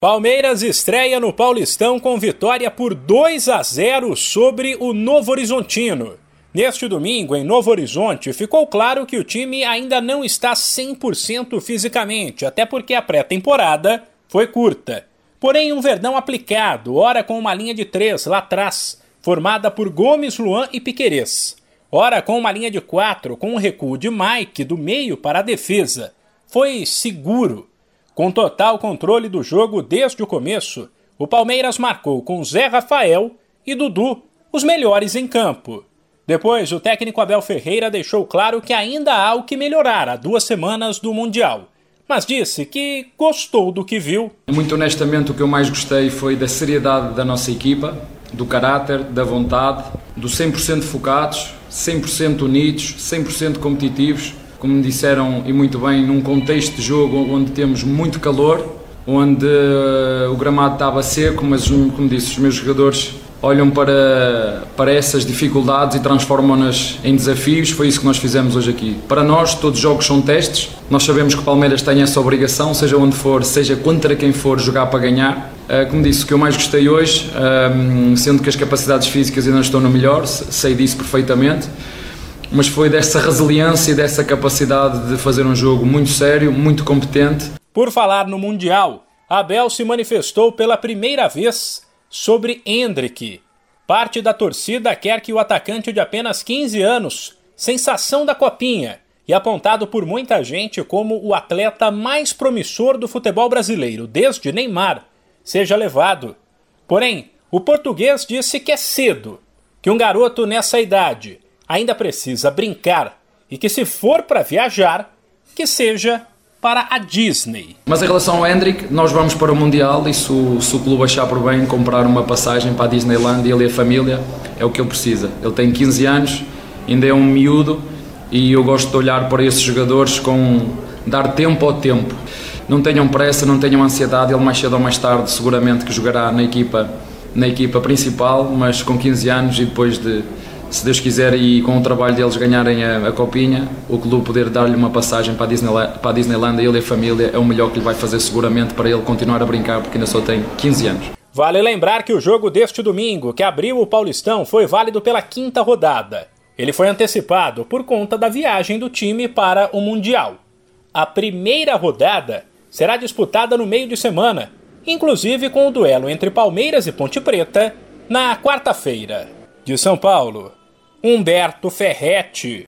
Palmeiras estreia no Paulistão com vitória por 2 a 0 sobre o Novo Horizontino. Neste domingo, em Novo Horizonte, ficou claro que o time ainda não está 100% fisicamente, até porque a pré-temporada foi curta. Porém, um verdão aplicado, ora com uma linha de três lá atrás, formada por Gomes, Luan e Piquerez. Ora com uma linha de quatro, com um recuo de Mike do meio para a defesa. Foi seguro com total controle do jogo desde o começo, o Palmeiras marcou com Zé Rafael e Dudu os melhores em campo. Depois, o técnico Abel Ferreira deixou claro que ainda há o que melhorar a duas semanas do Mundial, mas disse que gostou do que viu. Muito honestamente, o que eu mais gostei foi da seriedade da nossa equipa, do caráter, da vontade, do 100% focados, 100% unidos, 100% competitivos como disseram e muito bem, num contexto de jogo onde temos muito calor, onde uh, o gramado estava seco, mas como disse, os meus jogadores olham para, para essas dificuldades e transformam-nas em desafios. Foi isso que nós fizemos hoje aqui. Para nós, todos os jogos são testes. Nós sabemos que o Palmeiras tem essa obrigação, seja onde for, seja contra quem for, jogar para ganhar. Uh, como disse, o que eu mais gostei hoje, uh, sendo que as capacidades físicas ainda não estão no melhor, sei disso perfeitamente mas foi dessa resiliência e dessa capacidade de fazer um jogo muito sério, muito competente. Por falar no Mundial, Abel se manifestou pela primeira vez sobre Hendrick. Parte da torcida quer que o atacante de apenas 15 anos, sensação da copinha, e apontado por muita gente como o atleta mais promissor do futebol brasileiro desde Neymar, seja levado. Porém, o português disse que é cedo, que um garoto nessa idade ainda precisa brincar e que se for para viajar, que seja para a Disney. Mas em relação ao Hendrick, nós vamos para o Mundial e se o, se o clube achar por bem comprar uma passagem para a Disneyland, ele e a família, é o que ele precisa. Ele tem 15 anos, ainda é um miúdo e eu gosto de olhar para esses jogadores com dar tempo ao tempo. Não tenham pressa, não tenham ansiedade, ele mais cedo ou mais tarde seguramente que jogará na equipa, na equipa principal, mas com 15 anos e depois de se Deus quiser e com o trabalho deles ganharem a, a copinha, o clube poder dar-lhe uma passagem para a, Disneyland, para a Disneyland, ele e a família, é o melhor que lhe vai fazer seguramente para ele continuar a brincar, porque ainda só tem 15 anos. Vale lembrar que o jogo deste domingo, que abriu o Paulistão, foi válido pela quinta rodada. Ele foi antecipado por conta da viagem do time para o Mundial. A primeira rodada será disputada no meio de semana, inclusive com o duelo entre Palmeiras e Ponte Preta na quarta-feira. De São Paulo, Humberto Ferretti.